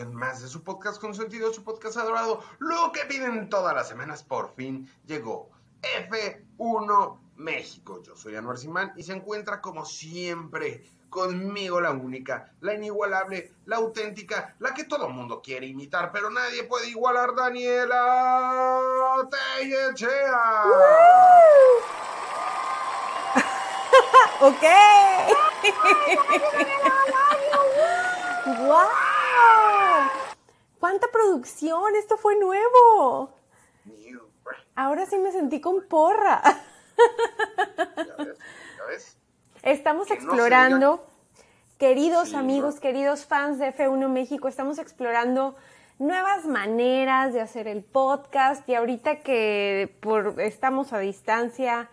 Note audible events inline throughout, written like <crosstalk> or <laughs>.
una emisión más de su podcast consentido, su podcast adorado. Lo que piden todas las semanas por fin llegó. F1 México. Yo soy Anuar Simán y se encuentra como siempre conmigo la única, la inigualable, la auténtica, la que todo mundo quiere imitar, pero nadie puede igualar, Daniela Tellechea. <laughs> ok. ¡Wow! ¡Cuánta producción! Esto fue nuevo. Ahora sí me sentí con porra. Estamos explorando, queridos amigos, queridos fans de F1 México, estamos explorando nuevas maneras de hacer el podcast y ahorita que por, estamos a distancia,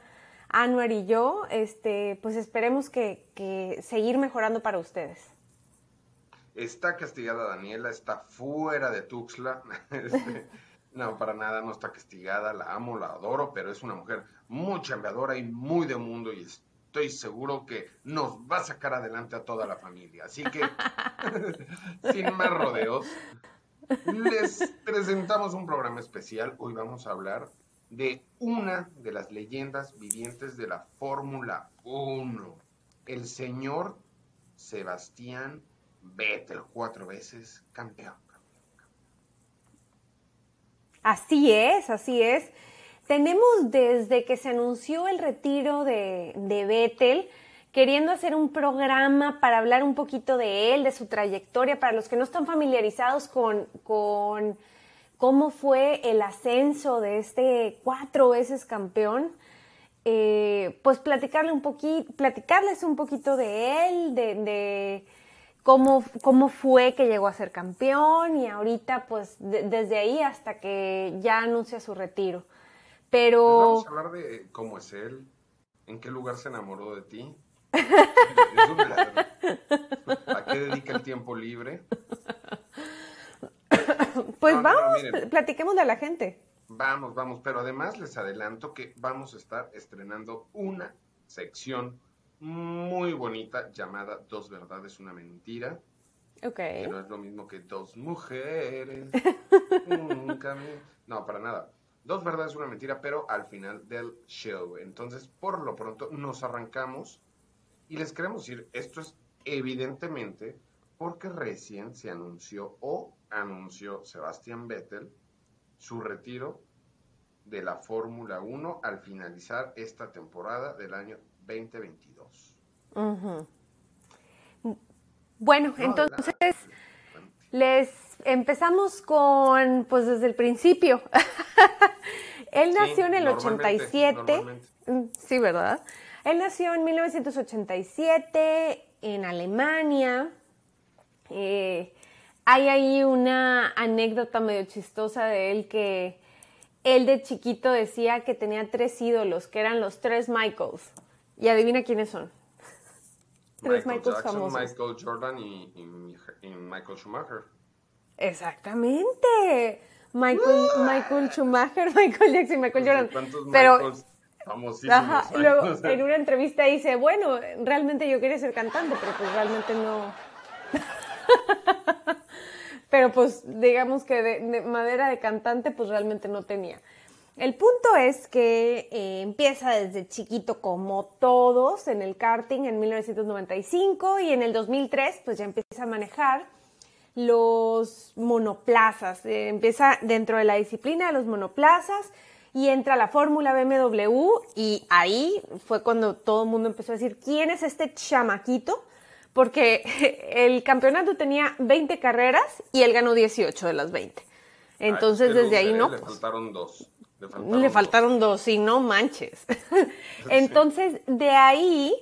Anuar y yo, este, pues esperemos que, que seguir mejorando para ustedes. Está castigada Daniela, está fuera de Tuxtla. <laughs> Este, no, para nada, no está castigada, la amo, la adoro, pero es una mujer muy chambeadora y muy de mundo y estoy seguro que nos va a sacar adelante a toda la familia. Así que, <laughs> sin más rodeos, les presentamos un programa especial. Hoy vamos a hablar de una de las leyendas vivientes de la Fórmula 1, el señor Sebastián Vettel, cuatro veces campeón. Así es, así es. Tenemos desde que se anunció el retiro de, de Vettel, queriendo hacer un programa para hablar un poquito de él, de su trayectoria, para los que no están familiarizados con, con cómo fue el ascenso de este cuatro veces campeón. Eh, pues platicarle un platicarles un poquito de él, de cómo, cómo fue que llegó a ser campeón y ahorita pues desde ahí hasta que ya anuncia su retiro. Pero... Pues vamos a hablar de cómo es él, en qué lugar se enamoró de ti, <laughs> ¿a qué dedica el tiempo libre? Pues vamos, platiquemos a la gente. Vamos, vamos, pero además les adelanto que vamos a estar estrenando una sección muy bonita llamada Dos verdades, una mentira. Ok. Que no es lo mismo que dos mujeres. <laughs> no, para nada. Dos verdades, una mentira, pero al final del show. Entonces, por lo pronto, nos arrancamos y les queremos decir, esto es evidentemente porque recién se anunció o anunció Sebastián Vettel su retiro de la Fórmula 1 al finalizar esta temporada del año 2022. Bueno, entonces les empezamos con, pues desde el principio. <laughs> Él nació en el 87. Mm, sí, ¿verdad? Él nació en 1987 en Alemania. Eh, hay ahí una anécdota medio chistosa de él que él de chiquito decía que tenía tres ídolos, que eran los tres Michaels. Y adivina quiénes son. <laughs> tres Michaels famosos. Michael Jordan y, Michael Schumacher. Exactamente. Michael, Michael Schumacher, <laughs> Michael Jackson, Michael Jordan. Pero Ajá, luego <laughs> en una entrevista dice, bueno, realmente yo quería ser cantante, pero pues realmente no. pero pues digamos que de, madera de cantante pues realmente no tenía. El punto es que eh, empieza desde chiquito como todos en el karting en 1995 y en el 2003 pues ya empieza a manejar los monoplazas, eh, empieza dentro de la disciplina de los monoplazas y entra la fórmula BMW y ahí fue cuando todo el mundo empezó a decir, ¿quién es este chamaquito? Porque <laughs> el campeonato tenía 20 carreras y él ganó 18 de las 20. Entonces desde ahí no. Le faltaron dos. Le faltaron, dos. y no manches. <laughs> Entonces de ahí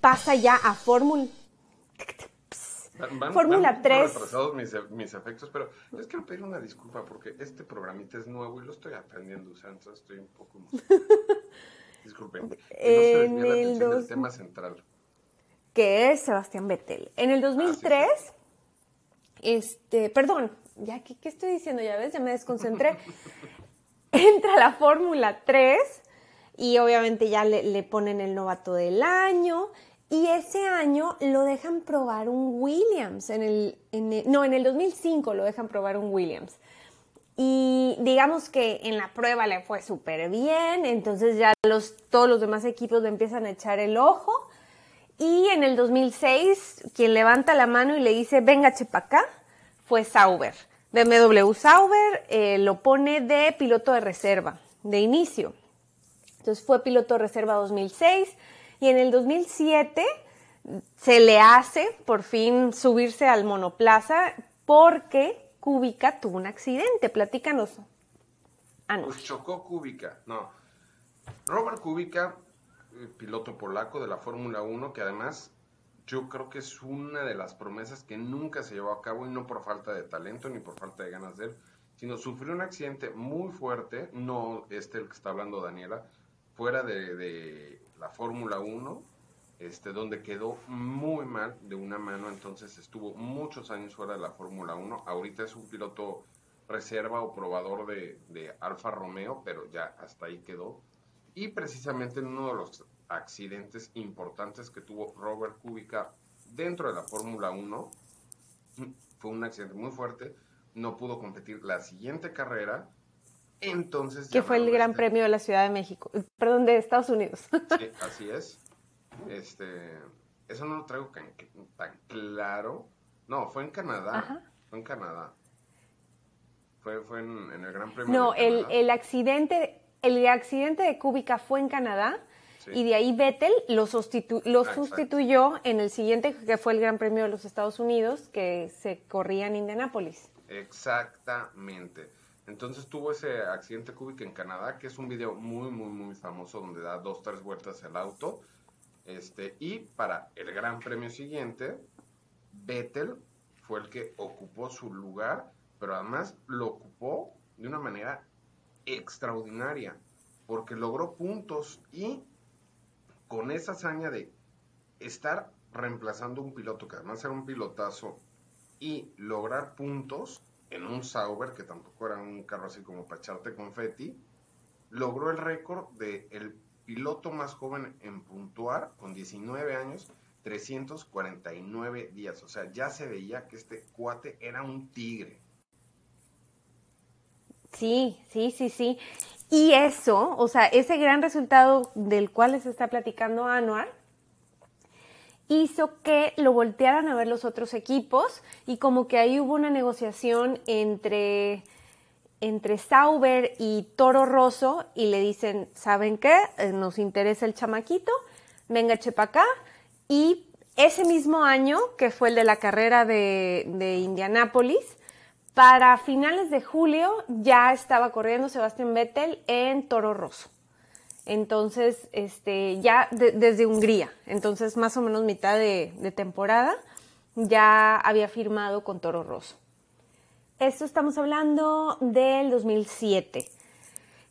pasa ya a Fórmula Fórmula 3. retrasados mis, mis, efectos, pero les quiero pedir una disculpa porque este programita es nuevo y lo estoy aprendiendo, o sea, entonces estoy un poco... <laughs> Disculpen. En no el dos... tema central. Que es Sebastián Vettel. En el 2003, ah, este, perdón, ya, ¿qué, ¿qué estoy diciendo? Ya ves, ya me desconcentré. <laughs> Entra la Fórmula 3 y obviamente ya le, ponen el novato del año Y ese año lo dejan probar un Williams, en el, no, en el 2005 lo dejan probar un Williams. Y digamos que en la prueba le fue súper bien, entonces ya los, todos los demás equipos le empiezan a echar el ojo. Y en el 2006, quien levanta la mano y le dice, venga, acá, fue Sauber. BMW Sauber eh, lo pone de piloto de reserva, de inicio. Entonces fue piloto de reserva 2006 y en el 2007 se le hace por fin subirse al monoplaza porque Kubica tuvo un accidente. Platícanos. Ah, Pues chocó Kubica, no. Robert Kubica, eh, piloto polaco de la Fórmula 1, que además yo creo que es una de las promesas que nunca se llevó a cabo y no por falta de talento ni por falta de ganas de él, sino sufrió un accidente muy fuerte, no este el que está hablando Daniela, fuera de, la Fórmula 1, este, donde quedó muy mal de una mano, entonces estuvo muchos años fuera de la Fórmula 1, ahorita es un piloto reserva o probador de, de Alfa Romeo, pero ya hasta ahí quedó. Y precisamente en uno de los accidentes importantes que tuvo Robert Kubica dentro de la Fórmula 1, fue un accidente muy fuerte, no pudo competir la siguiente carrera entonces. Que fue el Gran este Premio de la Ciudad de México, perdón, de Estados Unidos. <laughs> Sí, así es. Este, eso no lo traigo tan, claro. No, fue en Canadá. Fue en Canadá. Fue, fue en, el Gran Premio. No, el, el, accidente, el accidente de Cúbica fue en Canadá. Y de ahí Vettel lo, lo ah, sustituyó en el siguiente, que fue el Gran Premio de los Estados Unidos, que se corría en Indianápolis. Exactamente. Entonces tuvo ese accidente Kubica en Canadá, que es un video muy, muy, muy famoso donde da dos, tres vueltas el auto. Este, y para el gran premio siguiente, Vettel fue el que ocupó su lugar, pero además lo ocupó de una manera extraordinaria, porque logró puntos y con esa hazaña de estar reemplazando un piloto, que además era un pilotazo, y lograr puntos, en un Sauber, que tampoco era un carro así como para echarte confeti, logró el récord de el piloto más joven en puntuar con 19 años, 349 días. O sea, ya se veía que este cuate era un tigre. Sí, sí, sí, sí. Y eso, o sea, ese gran resultado del cual se está platicando Anuar, hizo que lo voltearan a ver los otros equipos y como que ahí hubo una negociación entre, entre Sauber y Toro Rosso y le dicen, ¿saben qué? Eh, nos interesa el chamaquito, venga chepa acá. Y ese mismo año, que fue el de la carrera de, de Indianápolis, para finales de julio ya estaba corriendo Sebastián Vettel en Toro Rosso. Entonces, este, ya desde Hungría, entonces más o menos mitad de, temporada, ya había firmado con Toro Rosso. Esto estamos hablando del 2007.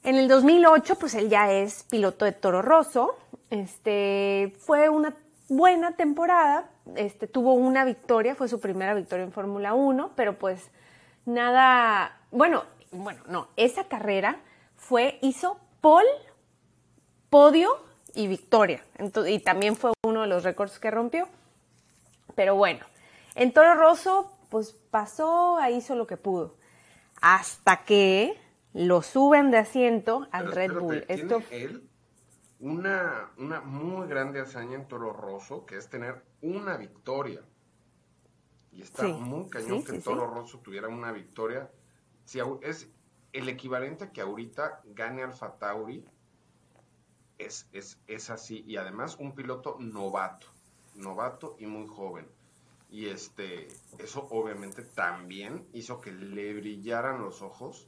En el 2008, pues él ya es piloto de Toro Rosso. Este, fue una buena temporada. Este, tuvo una victoria, fue su primera victoria en Fórmula 1, pero pues nada, bueno, bueno, no, esa carrera fue, hizo pole podio y victoria. y también fue uno de los récords que rompió. Pero bueno, en Toro Rosso, pues pasó, hizo lo que pudo. Hasta que lo suben de asiento al Red Bull. Esto... él una, una muy grande hazaña en Toro Rosso, que es tener una victoria. Y está muy cañón que Toro Rosso tuviera una victoria. Si es el equivalente que ahorita gane Alfa Tauri es, es, es así. Y además un piloto novato, novato y muy joven. Y este, eso obviamente también hizo que le brillaran los ojos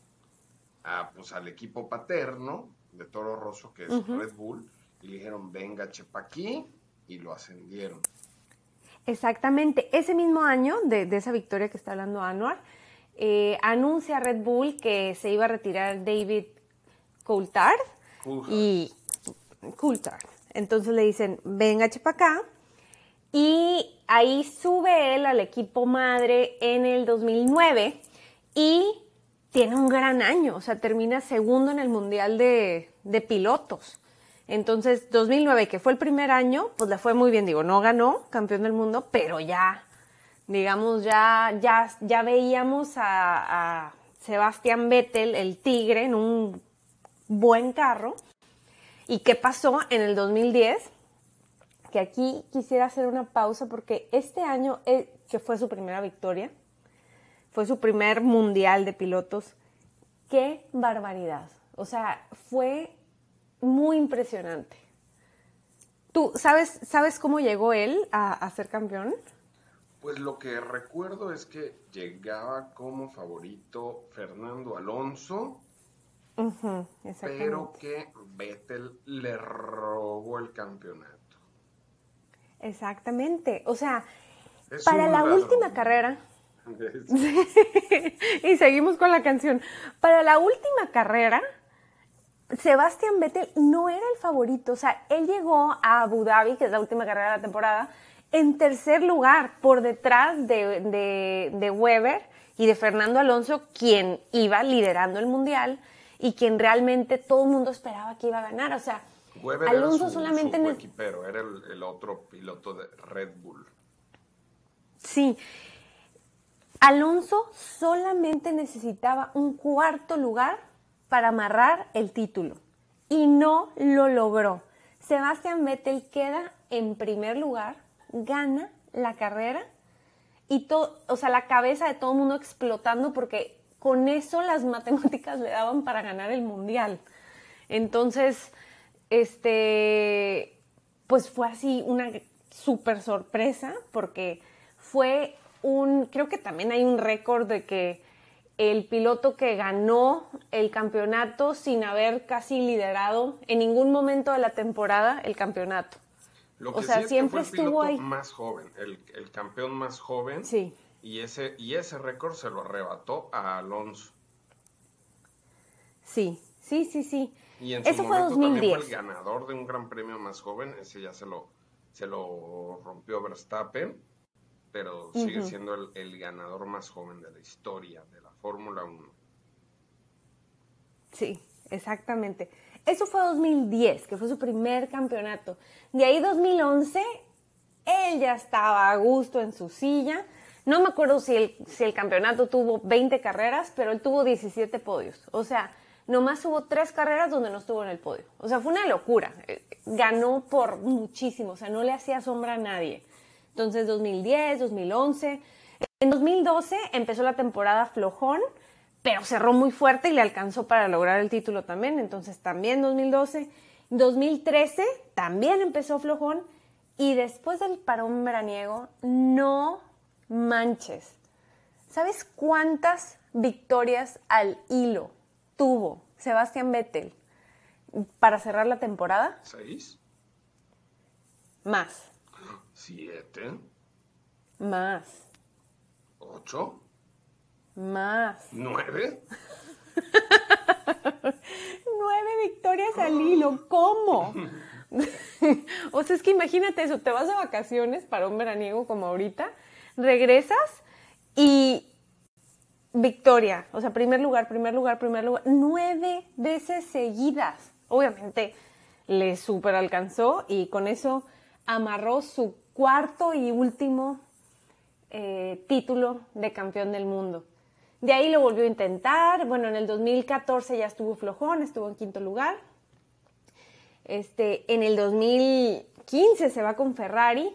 a, pues, al equipo paterno de Toro Rosso, que es Red Bull, y le dijeron, venga, chepa aquí, y lo ascendieron. Exactamente. Ese mismo año de, esa victoria que está hablando Anuar, eh, anuncia Red Bull que se iba a retirar David Coulthard. Y Coulthard. Entonces le dicen, venga, chepa acá. Y ahí sube él al equipo madre en el 2009 y tiene un gran año, o sea, termina segundo en el Mundial de, Pilotos. Entonces, 2009, que fue el primer año, pues le fue muy bien, digo, no ganó campeón del mundo, pero ya, digamos, ya, ya, ya veíamos a, a Sebastián Vettel, el tigre, en un buen carro. ¿Y qué pasó en el 2010? Que aquí quisiera hacer una pausa porque este año, eh, que fue su primera victoria, fue su primer mundial de pilotos, qué barbaridad. O sea, fue muy impresionante. ¿Tú sabes, sabes cómo llegó él a, ser campeón? Pues lo que recuerdo es que llegaba como favorito Fernando Alonso, pero que Vettel le robó el campeonato. Exactamente. O sea, para la última carrera. <laughs> <laughs> y seguimos con la canción. Para la última carrera, Sebastián Vettel no era el favorito. O sea, él llegó a Abu Dhabi, que es la última carrera de la temporada, en tercer lugar, por detrás de, de, Weber y de Fernando Alonso, quien iba liderando el mundial y quien realmente todo el mundo esperaba que iba a ganar. O sea, Alonso solamente. Su equipero, era el, el otro piloto de Red Bull. Sí. Alonso solamente necesitaba un cuarto lugar para amarrar el título y no lo logró. Sebastián Vettel queda en primer lugar, gana la carrera y todo, o sea, la cabeza de todo el mundo explotando porque con eso las <laughs> matemáticas le daban para ganar el mundial. Entonces, este, pues fue así una súper sorpresa porque fue un, creo que también hay un récord de que el piloto que ganó el campeonato sin haber casi liderado en ningún momento de la temporada el campeonato. Lo que o sea, siempre fue el estuvo ahí. más joven, el, campeón más joven. Sí. Y ese, y ese récord se lo arrebató a Alonso. Sí, sí, sí, sí. Y en su Eso fue 2010. fue el ganador de un gran premio más joven, ese ya se lo, se lo rompió Verstappen, pero sigue siendo el, el ganador más joven de la historia de la Fórmula 1. Sí, exactamente. Eso fue 2010, que fue su primer campeonato. De ahí 2011, él ya estaba a gusto en su silla. No me acuerdo si el, si el campeonato tuvo 20 carreras, pero él tuvo 17 podios. O sea, nomás hubo tres carreras donde no estuvo en el podio. O sea, fue una locura. Eh, ganó por muchísimo, o sea, no le hacía sombra a nadie. Entonces, 2010, 2011. En 2012 empezó la temporada flojón, pero cerró muy fuerte y le alcanzó para lograr el título también. Entonces también 2012. 2013 también empezó flojón y después del parón veraniego, no manches. ¿Sabes cuántas victorias al hilo tuvo Sebastián Vettel para cerrar la temporada? ¿Seis? Más. ¿Siete? Más. ¿Ocho? Más. ¿Nueve? <laughs> Nueve victorias al hilo. ¿Cómo? <laughs> o sea, es que imagínate eso, te vas de vacaciones para un veraniego como ahorita, regresas y victoria, o sea, primer lugar, primer lugar, primer lugar, nueve veces seguidas. Obviamente le super alcanzó y con eso amarró su cuarto y último eh, título de campeón del mundo. De ahí lo volvió a intentar. Bueno, en el 2014 ya estuvo flojón, estuvo en quinto lugar. Este, en el 2015 se va con Ferrari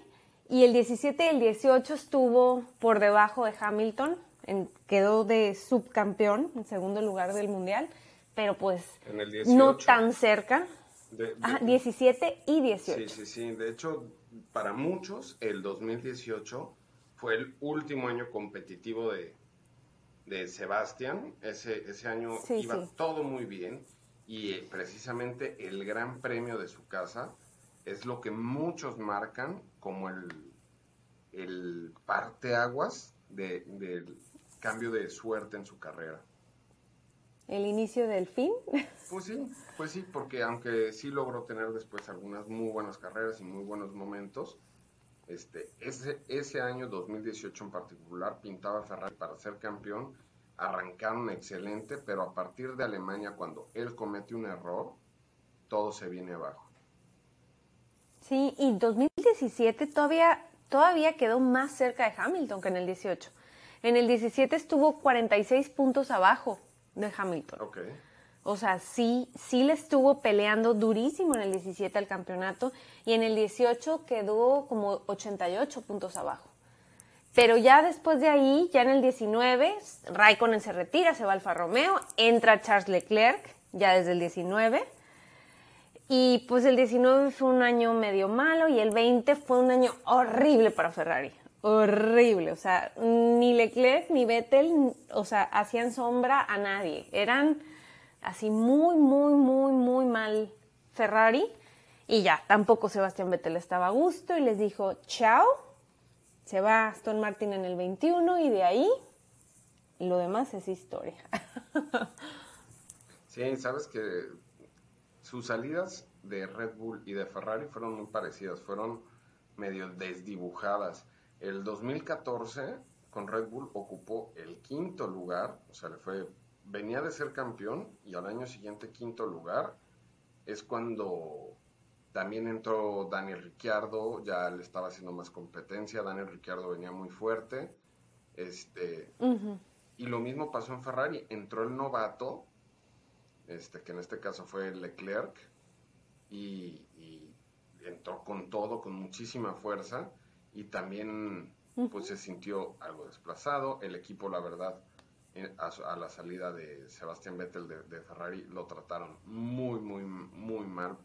y el 17 y el 18 estuvo por debajo de Hamilton, quedó de subcampeón, en segundo lugar del mundial, pero pues no tan cerca. 17 y 18. Sí, sí, sí. De hecho, para muchos, el 2018 fue el último año competitivo de, de Sebastián. Ese, ese año iba todo muy bien y eh, precisamente el gran premio de su casa es lo que muchos marcan como el, el parteaguas de, del cambio de suerte en su carrera. ¿El inicio del fin? <laughs> Pues sí, pues sí, porque aunque sí logró tener después algunas muy buenas carreras y muy buenos momentos, este, ese, ese año 2018 en particular pintaba Ferrari para ser campeón, arrancaron excelente, pero a partir de Alemania cuando él comete un error, todo se viene abajo. Sí, y 2017 todavía, todavía quedó más cerca de Hamilton que en el 18. En el 17 estuvo 46 puntos abajo de Hamilton. O sea, sí, sí le estuvo peleando durísimo en el 17 al campeonato y en el 18 quedó como 88 puntos abajo. Pero ya después de ahí, ya en el 19, Raikkonen se retira, se va Alfa Romeo, entra Charles Leclerc, ya desde el 19. Y pues el 19 fue un año medio malo y el 20 fue un año horrible para Ferrari. Horrible. O sea, ni Leclerc ni Vettel, o sea, hacían sombra a nadie. Eran así muy, muy, muy, muy mal Ferrari. Y ya, tampoco Sebastián Vettel estaba a gusto y les dijo, chao, se va Aston Martin en el 21 y de ahí lo demás es historia. <laughs> sí, sabes que sus salidas de Red Bull y de Ferrari fueron muy parecidas, fueron medio desdibujadas. El 2014 con Red Bull ocupó el quinto lugar, o sea, le fue venía de ser campeón y al año siguiente quinto lugar. Es cuando también entró Daniel Ricciardo, ya le estaba haciendo más competencia. Daniel Ricciardo venía muy fuerte. Este, Y lo mismo pasó en Ferrari. Entró el novato, este, que en este caso fue Leclerc, y, entró con todo, con muchísima fuerza. Y también pues se sintió algo desplazado. El equipo, la verdad, a, la salida de Sebastián Vettel de, Ferrari lo trataron muy, muy, muy mal,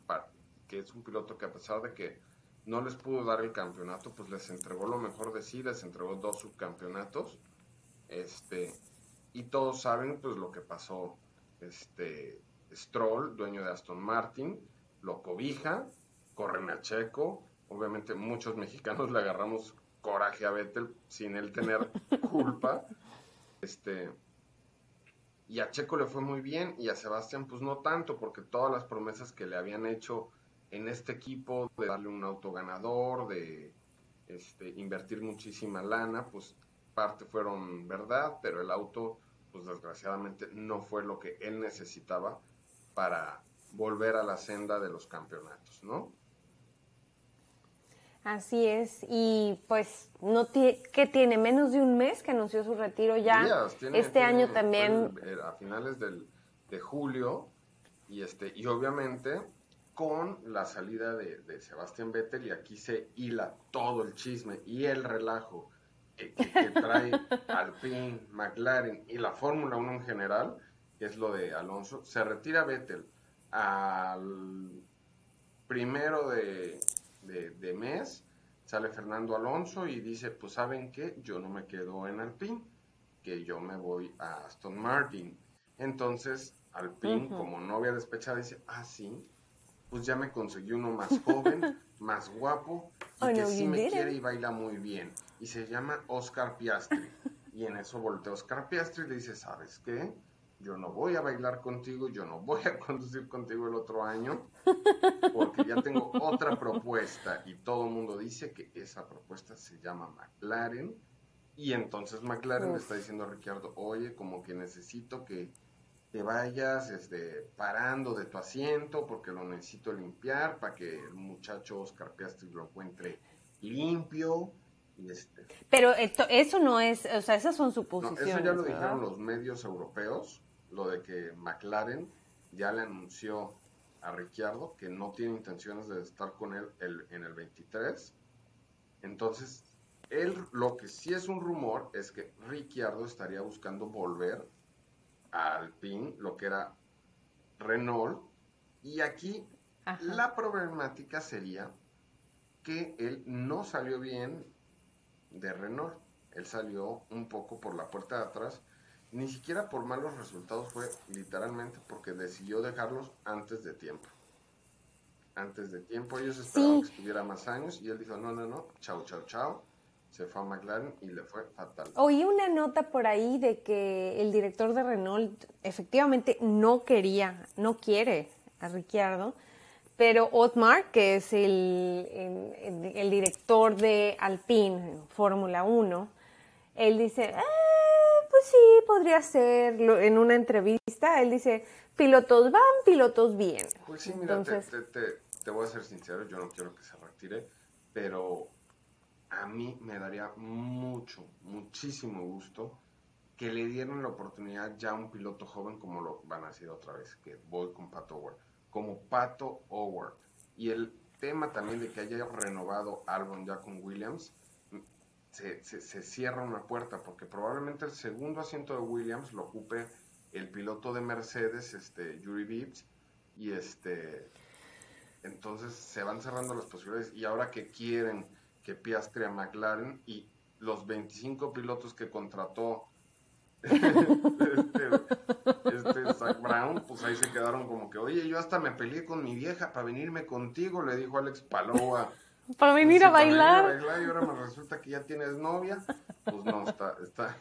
que es un piloto que a pesar de que no les pudo dar el campeonato, pues les entregó lo mejor de sí, les entregó dos subcampeonatos, este, y todos saben pues lo que pasó, este, Stroll, dueño de Aston Martin, lo cobija, corren a Checo, obviamente muchos <laughs> mexicanos le agarramos coraje a Vettel sin él tener culpa, este, y a Checo le fue muy bien y a Sebastián pues no tanto, porque todas las promesas que le habían hecho en este equipo de darle un auto ganador, de este, invertir muchísima lana, pues parte fueron verdad, pero el auto pues desgraciadamente no fue lo que él necesitaba para volver a la senda de los campeonatos, ¿no? Así es, y pues no que tiene menos de un mes que anunció su retiro ya. este año también. a finales del, de julio, y este, y obviamente con la salida de, Sebastián Vettel, y aquí se hila todo el chisme y el relajo que, que <laughs> trae Alpine, McLaren y la Fórmula 1 en general, que es lo de Alonso, se retira Vettel al primero de de, mes, sale Fernando Alonso y dice, pues saben qué, yo no me quedo en Alpine, que yo me voy a Aston Martin. Entonces, Alpine, como novia despechada, dice, ah, sí, pues ya me conseguí uno más joven, <laughs> más guapo, y oh, que sí me quiere y baila muy bien. Y se llama Oscar Piastri. <laughs> Y en eso voltea Oscar Piastri y le dice, ¿sabes qué? Yo no voy a bailar contigo, yo no voy a <laughs> conducir contigo el otro año, <laughs> porque ya tengo otra propuesta y todo el mundo dice que esa propuesta se llama McLaren. Y entonces McLaren le está diciendo a Ricardo, oye, como que necesito que te vayas este, parando de tu asiento porque lo necesito limpiar para que el muchacho Oscar Piastri lo encuentre limpio. Este. Pero eso no es, o sea, esas son suposiciones. No, eso ya lo dijeron los medios europeos lo de que McLaren ya le anunció a Ricciardo que no tiene intenciones de estar con él en el 23. Entonces, él, lo que sí es un rumor es que Ricciardo estaría buscando volver a Alpine, lo que era Renault. Y aquí la problemática sería que él no salió bien de Renault. Él salió un poco por la puerta de atrás ni siquiera por malos resultados fue literalmente porque decidió dejarlos antes de tiempo. Antes de tiempo ellos esperaban que estuviera más años y él dijo, no, no, no, chao, chao, chao. Se fue a McLaren y le fue fatal. Oí una nota por ahí de que el director de Renault efectivamente no quería, no quiere a Ricciardo, pero Otmar, que es el, el, director de Alpine, Fórmula 1, él dice, ah, pues sí, podría ser. En una entrevista, él dice, pilotos van, pilotos vienen. Pues sí, mira, te, te voy a ser sincero, yo no quiero que se retire, pero a mí me daría mucho, muchísimo gusto que le dieran la oportunidad ya a un piloto joven como lo van a hacer otra vez, que voy con Pato Howard, como Pato Howard. Y el tema también de que haya renovado Albon ya con Williams, se, se, cierra una puerta, porque probablemente el segundo asiento de Williams lo ocupe el piloto de Mercedes, este, Yuri Vips, y este, entonces se van cerrando las posibilidades, y ahora que quieren que Piastri a McLaren, y los 25 pilotos que contrató <laughs> este, este Zach Brown, pues ahí se quedaron como que, oye, yo hasta me peleé con mi vieja para venirme contigo, le dijo Alex Palova. Para venir, a bailar. y ahora me resulta que ya tienes novia. Pues no, está, está,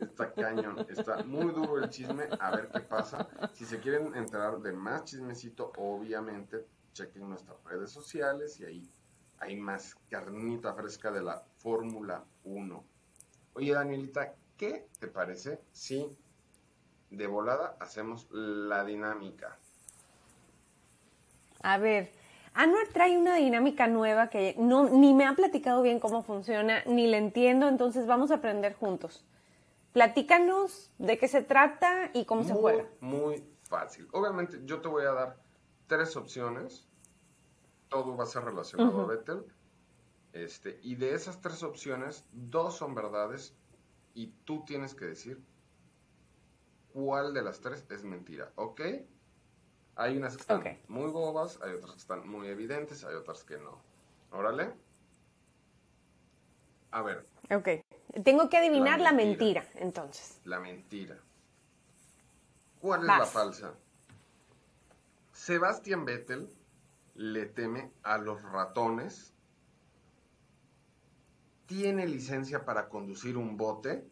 está cañón. Está muy duro el chisme. A ver qué pasa. Si se quieren enterar de más chismecito, obviamente chequen nuestras redes sociales y ahí hay más carnita fresca de la Fórmula 1. Oye, Danielita, ¿Qué te parece si de volada hacemos la dinámica? A ver, Anuar trae una dinámica nueva que no, ni me ha platicado bien cómo funciona, ni la entiendo, entonces vamos a aprender juntos. Platícanos de qué se trata y cómo se juega. Muy fácil. Obviamente yo te voy a dar tres opciones. Todo va a ser relacionado a Vettel. Este, y de esas tres opciones, dos son verdades y tú tienes que decir cuál de las tres es mentira, ¿ok? Hay unas que están muy bobas, hay otras que están muy evidentes, hay otras que no. Órale. A ver. Ok. Tengo que adivinar la mentira, entonces. La mentira. ¿Cuál es la falsa? Sebastián Vettel le teme a los ratones tiene licencia para conducir un bote,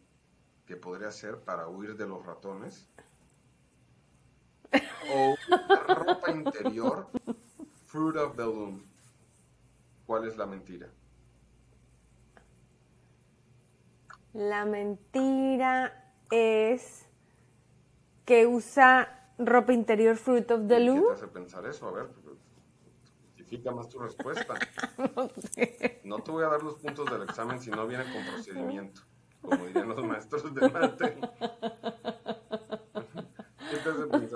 que podría ser para huir de los ratones, o ropa interior, Fruit of the Loom. ¿Cuál es la mentira? La mentira es que usa ropa interior Fruit of the Loom. ¿Qué te hace pensar eso? A ver, justifica más tu respuesta. <laughs> no, te voy a dar los puntos del examen si no viene con procedimiento, como dirían los maestros de mate. ¿Qué te hace pensar?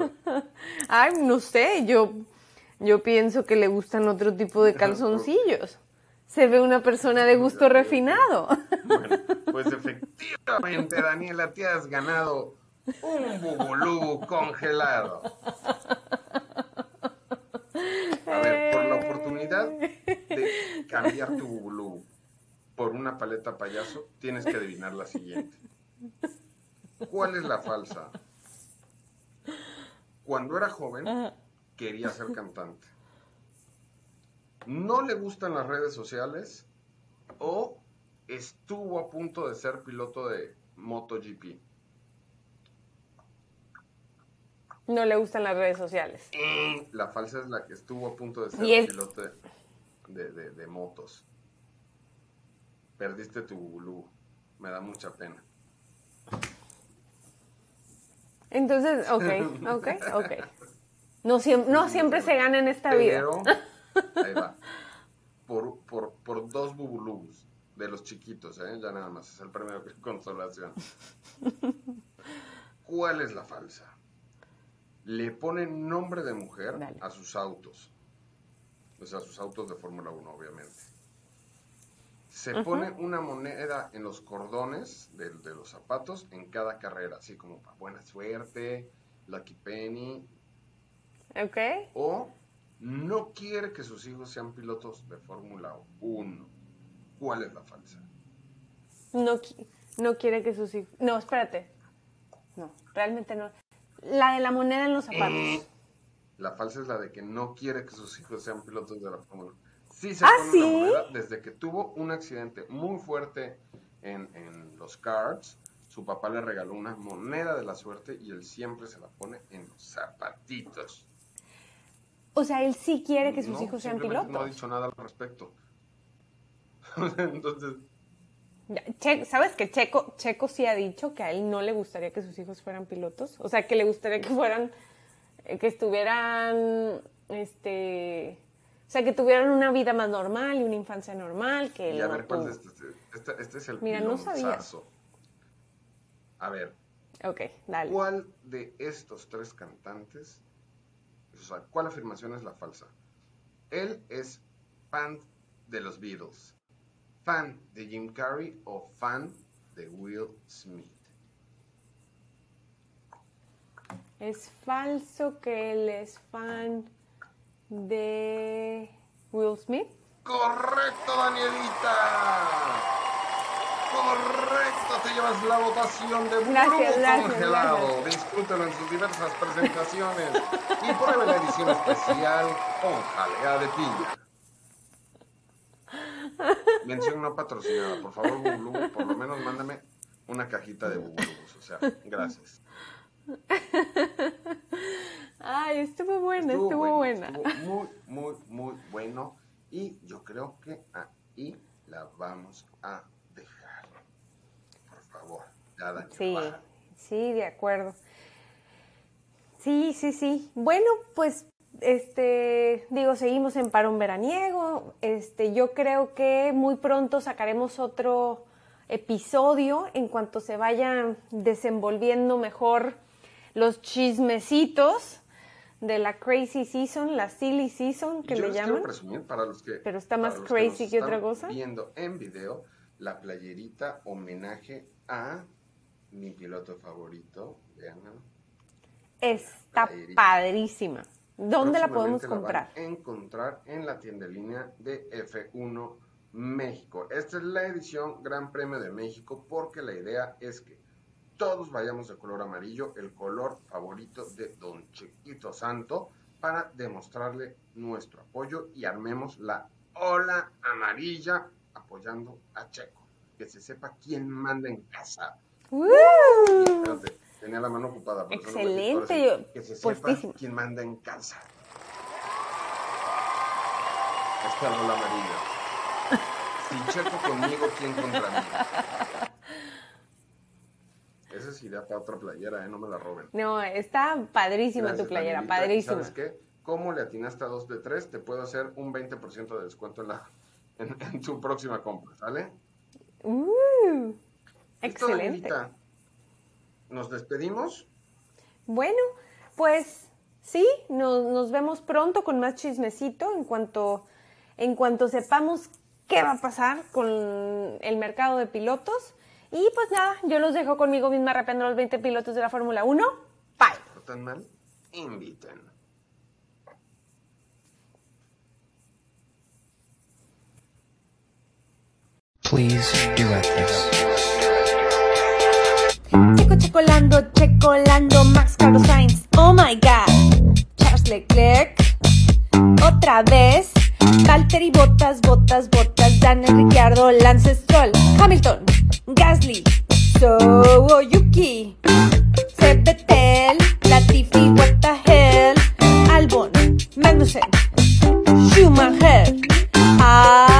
Ay, no sé, yo, yo pienso que le gustan otro tipo de calzoncillos. Se ve una persona de gusto refinado. Bueno, pues efectivamente, Daniela, te has ganado un bubulú congelado. A ver, por la oportunidad de cambiar tu bubulú por una paleta payaso, tienes que adivinar la siguiente. ¿Cuál es la falsa? Cuando era joven, quería ser <laughs> cantante. No le gustan las redes sociales o estuvo a punto de ser piloto de MotoGP. No le gustan las redes sociales. La falsa es la que estuvo a punto de ser piloto de, motos. Perdiste tu Bulu. Me da mucha pena. Entonces, ok, ok, ok. No, no siempre se gana en esta Pero, vida. <laughs> ahí va. Por, por, por dos bubulubus de los chiquitos, ¿eh? Ya nada más, es el premio de <laughs> consolación. ¿Cuál es la falsa? le ponen nombre de mujer a sus autos. O sea, a sus autos de Fórmula 1, obviamente. Se pone una moneda en los cordones de, los zapatos en cada carrera, así como para buena suerte, Lucky Penny. Ok. O no quiere que sus hijos sean pilotos de Fórmula 1. ¿Cuál es la falsa? No, no quiere que sus hijos... No, espérate. No, realmente no. La de la moneda en los zapatos. La falsa es la de que no quiere que sus hijos sean pilotos de la Fórmula Sí se ¿Ah, pone ¿sí? moneda desde que tuvo un accidente muy fuerte en, en los cards. Su papá le regaló una moneda de la suerte y él siempre se la pone en los zapatitos. O sea, él sí quiere que sus hijos sean pilotos. No ha dicho nada al respecto. <laughs> Entonces, ¿Sabes que Checo, Checo sí ha dicho que a él no le gustaría que sus hijos fueran pilotos? O sea, que le gustaría que fueran, que estuvieran este, o sea, que tuvieran una vida más normal y una infancia normal que Y a ver, ¿cuál de estos? Este, este es el Mira, no sabía. A ver, Ok, dale. ¿cuál de estos tres cantantes, o sea, cuál afirmación es la falsa? Él es fan de los Beatles, fan de Jim Carrey o fan de Will Smith. Es falso que él es fan de Will Smith. Correcto, Danielita. Correcto, te llevas la votación de Gracias, gracias, Congelado. gracias. En sus diversas presentaciones y pruebe la edición especial con jalea de piña. Mención no patrocinada, por favor, Bubulú, por lo menos mándame una cajita de bubulubus, o sea, gracias. Ay, estuvo buena, estuvo, bueno, buena. estuvo muy, muy, muy bueno. Y yo creo que ahí la vamos a dejar. Por favor, Sí, baja. sí, de acuerdo. Sí, sí, sí. Bueno, pues, este, digo, seguimos en parón veraniego. Este, yo creo que muy pronto sacaremos otro episodio en cuanto se vayan desenvolviendo mejor los chismecitos de la crazy season, la silly season que Yo le les quiero llaman. presumir para los que. Pero está más crazy nos que otra cosa. Viendo en video la playerita homenaje a mi piloto favorito. Veanla. Está padrísima. ¿Dónde la podemos comprar? a encontrar en la tienda en línea de F1 México. Esta es la edición Gran Premio de México porque la idea es que todos vayamos de color amarillo, el color favorito de Don Chiquito Santo, para demostrarle nuestro apoyo y armemos la ola amarilla apoyando a Checo. Que se sepa quién manda en casa. Espérate, tenía la mano ocupada. por eso no Excelente, sí, yo- Que se sepa quién manda en casa. Esta rola amarilla. Si Checo conmigo, ¿quién contra mí? Esa es idea para otra playera, ¿eh? No me la roben. No, está padrísima Gracias, tu playera, Danielita. ¿Y padrísima. ¿Sabes qué? Como le atinaste a 2 de 3, te puedo hacer un 20% de descuento en, la, en, en tu próxima compra, ¿sale? Uh, ¿Listo, excelente. Danielita? Nos despedimos. Bueno, pues sí, nos, nos vemos pronto con más chismecito en cuanto, en cuanto sepamos qué va a pasar con el mercado de pilotos. Y pues nada, yo los dejo conmigo misma rapeando a los 20 pilotos de la Fórmula 1. Bye. ¿No tan mal? Inviten. Please duet this. Checo, checolando, checolando, Max Carlos Sainz, oh my god. Charles Leclerc, otra vez. Valtteri Botas, Botas, Botas, Daniel Ricciardo, Lance Stroll, Hamilton, Gasly, Soyuki, Sebetel, Latifi, What the hell, Albon, Magnussen, Schumacher, ah,